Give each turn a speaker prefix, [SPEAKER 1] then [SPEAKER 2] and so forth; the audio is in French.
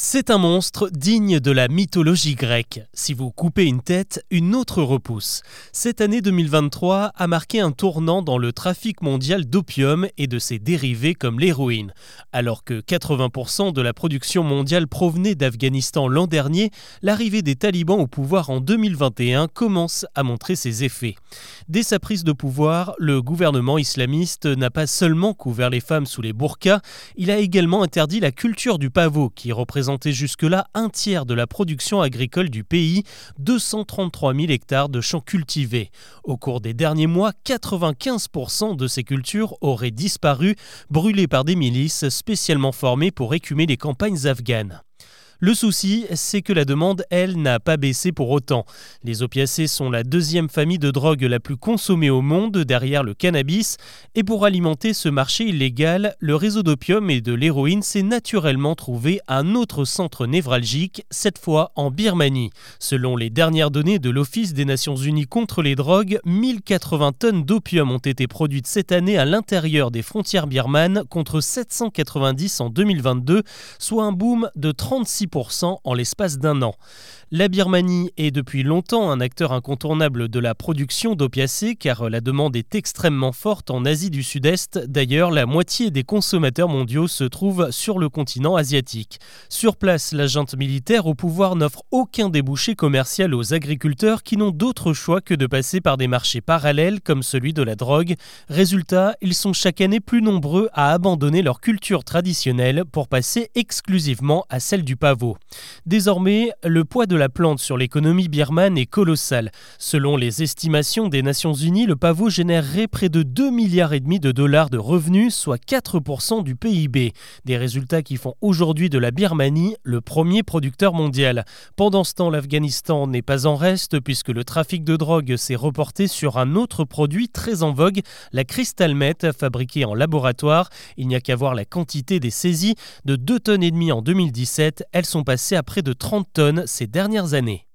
[SPEAKER 1] C'est un monstre digne de la mythologie grecque. Si vous coupez une tête, une autre repousse. Cette année 2023 a marqué un tournant dans le trafic mondial d'opium et de ses dérivés comme l'héroïne. Alors que 80% de la production mondiale provenait d'Afghanistan l'an dernier, l'arrivée des talibans au pouvoir en 2021 commence à montrer ses effets. Dès sa prise de pouvoir, le gouvernement islamiste n'a pas seulement couvert les femmes sous les burqas, il a également interdit la culture du pavot qui représente jusque-là un tiers de la production agricole du pays, 233 000 hectares de champs cultivés. Au cours des derniers mois, 95% de ces cultures auraient disparu, brûlées par des milices spécialement formées pour écumer les campagnes afghanes. Le souci, c'est que la demande, elle, n'a pas baissé pour autant. Les opiacés sont la deuxième famille de drogue la plus consommée au monde derrière le cannabis, et pour alimenter ce marché illégal, le réseau d'opium et de l'héroïne s'est naturellement trouvé un autre centre névralgique, cette fois en Birmanie. Selon les dernières données de l'Office des Nations Unies contre les drogues, 1080 tonnes d'opium ont été produites cette année à l'intérieur des frontières birmanes contre 790 en 2022, soit un boom de 36 en l'espace d'un an. La Birmanie est depuis longtemps un acteur incontournable de la production d'opiacés car la demande est extrêmement forte en Asie du Sud-Est. D'ailleurs, la moitié des consommateurs mondiaux se trouvent sur le continent asiatique. Sur place, la militaire au pouvoir n'offre aucun débouché commercial aux agriculteurs qui n'ont d'autre choix que de passer par des marchés parallèles comme celui de la drogue. Résultat, ils sont chaque année plus nombreux à abandonner leur culture traditionnelle pour passer exclusivement à celle du pavot. Désormais, le poids de la plante sur l'économie birmane est colossal. Selon les estimations des Nations Unies, le pavot générerait près de 2 milliards et demi de dollars de revenus, soit 4% du PIB. Des résultats qui font aujourd'hui de la Birmanie le premier producteur mondial. Pendant ce temps, l'Afghanistan n'est pas en reste puisque le trafic de drogue s'est reporté sur un autre produit très en vogue, la crystal meth fabriquée en laboratoire. Il n'y a qu'à voir la quantité des saisies de 2 tonnes et demie en 2017. Elles sont passées à près de 30 tonnes ces dernières années.